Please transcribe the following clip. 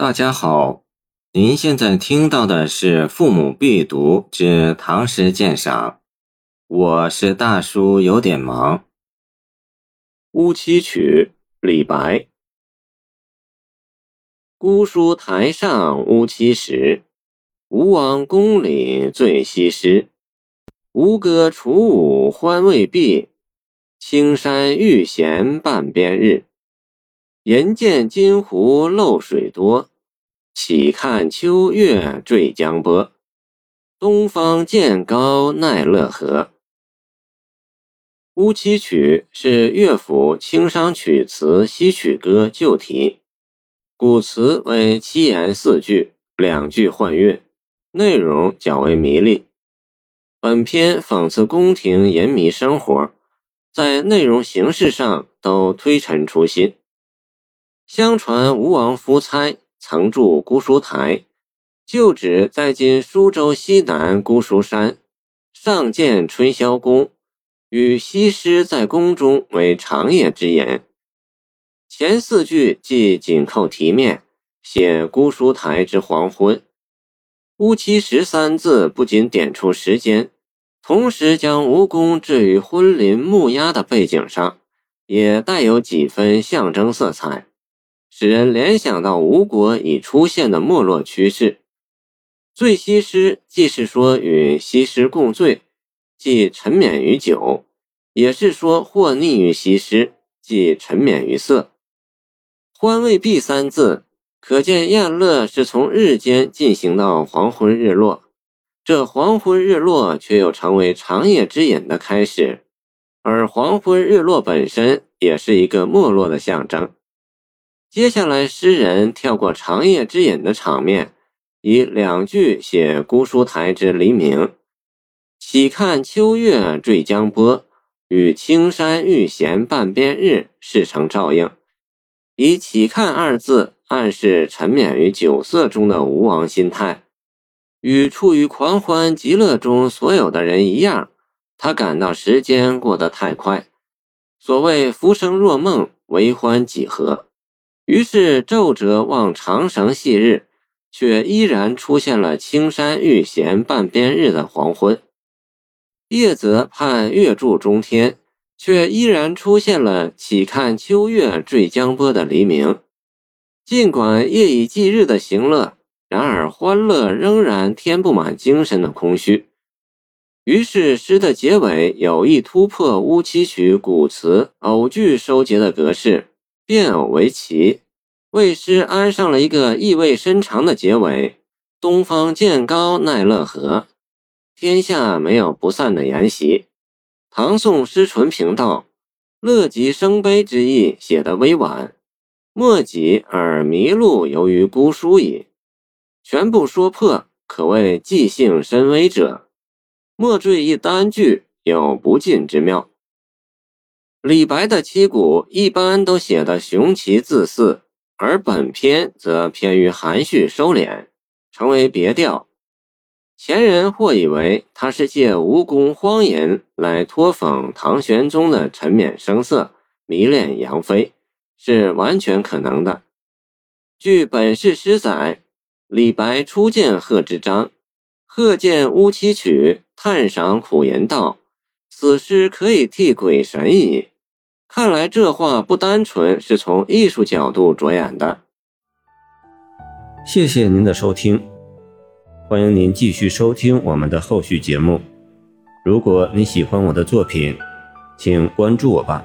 大家好，您现在听到的是《父母必读之唐诗鉴赏》，我是大叔，有点忙。《乌七曲》李白：姑苏台上乌七时，吴王宫里醉西施。吴歌楚舞欢未毕，青山欲衔半边日。人见金湖漏水多，岂看秋月坠江波。东方渐高奈勒河。《乌七曲》是乐府清商曲词西曲歌旧题，古词为七言四句，两句换韵，内容较为迷离。本篇讽刺宫廷淫靡生活，在内容形式上都推陈出新。相传吴王夫差曾住姑苏台，旧址在今苏州西南姑苏山，上建春宵宫，与西施在宫中为长夜之言。前四句即紧扣题面，写姑苏台之黄昏。乌七时三字不仅点出时间，同时将吴宫置于昏林木鸦的背景上，也带有几分象征色彩。使人联想到吴国已出现的没落趋势。醉西施既是说与西施共醉，即沉湎于酒；也是说或溺于西施，即沉湎于色。欢未毕三字，可见宴乐是从日间进行到黄昏日落。这黄昏日落却又成为长夜之饮的开始，而黄昏日落本身也是一个没落的象征。接下来，诗人跳过长夜之饮的场面，以两句写姑苏台之黎明：“岂看秋月坠江波，与青山欲衔半边日”事成照应。以“岂看”二字暗示沉湎于酒色中的吴王心态，与处于狂欢极乐中所有的人一样，他感到时间过得太快。所谓“浮生若梦，为欢几何”。于是皱着望长绳系日，却依然出现了青山欲衔半边日的黄昏；夜则盼月柱中天，却依然出现了岂看秋月坠江波的黎明。尽管夜以继日的行乐，然而欢乐仍然填不满精神的空虚。于是诗的结尾有意突破乌七曲古词偶句收结的格式。变偶为奇，为诗安上了一个意味深长的结尾。东方渐高奈勒河，天下没有不散的筵席。唐宋诗纯平道，乐极生悲之意写得委婉，莫及而迷路由于姑苏矣。全部说破，可谓即兴深微者。莫缀一单句，有不尽之妙。李白的七古一般都写得雄奇自肆，而本篇则偏于含蓄收敛，成为别调。前人或以为他是借吴宫荒淫来托讽唐玄宗的沉湎声色、迷恋杨妃，是完全可能的。据本事诗载，李白初见贺知章，贺见乌七曲，叹赏苦吟道。此诗可以替鬼神矣。看来这话不单纯是从艺术角度着眼的。谢谢您的收听，欢迎您继续收听我们的后续节目。如果你喜欢我的作品，请关注我吧。